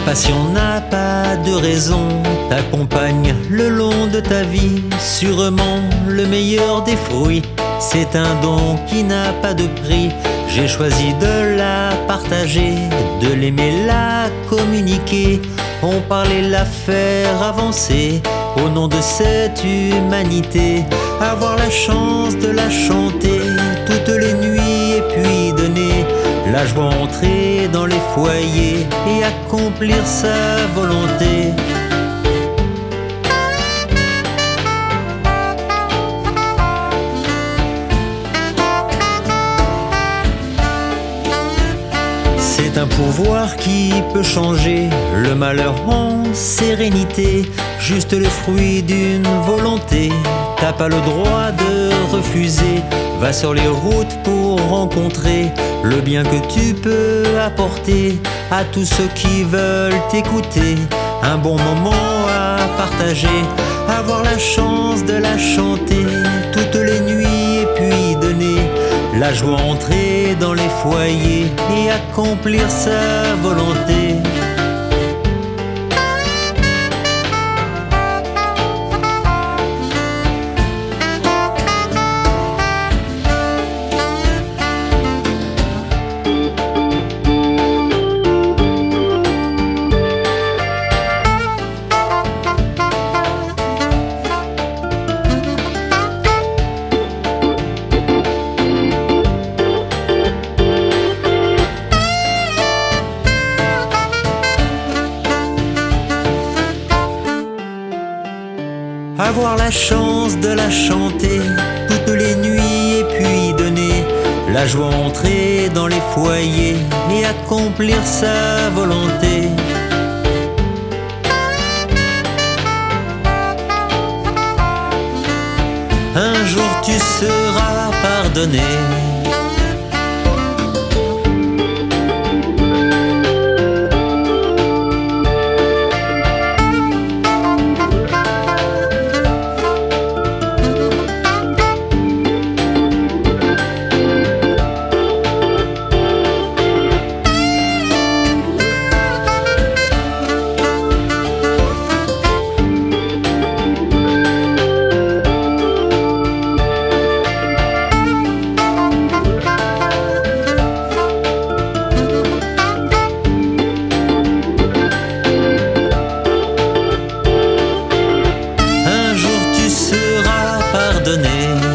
passion n'a pas de raison, t'accompagne le long de ta vie, sûrement le meilleur des fruits. C'est un don qui n'a pas de prix. J'ai choisi de la partager, de l'aimer, la communiquer. On parlait la faire avancer au nom de cette humanité. Avoir la chance de la chanter la joie entrer dans les foyers et accomplir sa volonté. C'est un pouvoir qui peut changer le malheur en sérénité, juste le fruit d'une volonté. T'as pas le droit de refuser, va sur les routes pour rencontrer le bien que tu peux apporter à tous ceux qui veulent t'écouter. Un bon moment à partager, avoir la chance de la chanter. Toutes les nuits et puis donner la joie entrer foyers et accomplir sa volonté. Avoir la chance de la chanter toutes les nuits et puis donner la joie entrer dans les foyers et accomplir sa volonté. Un jour tu seras pardonné. sera.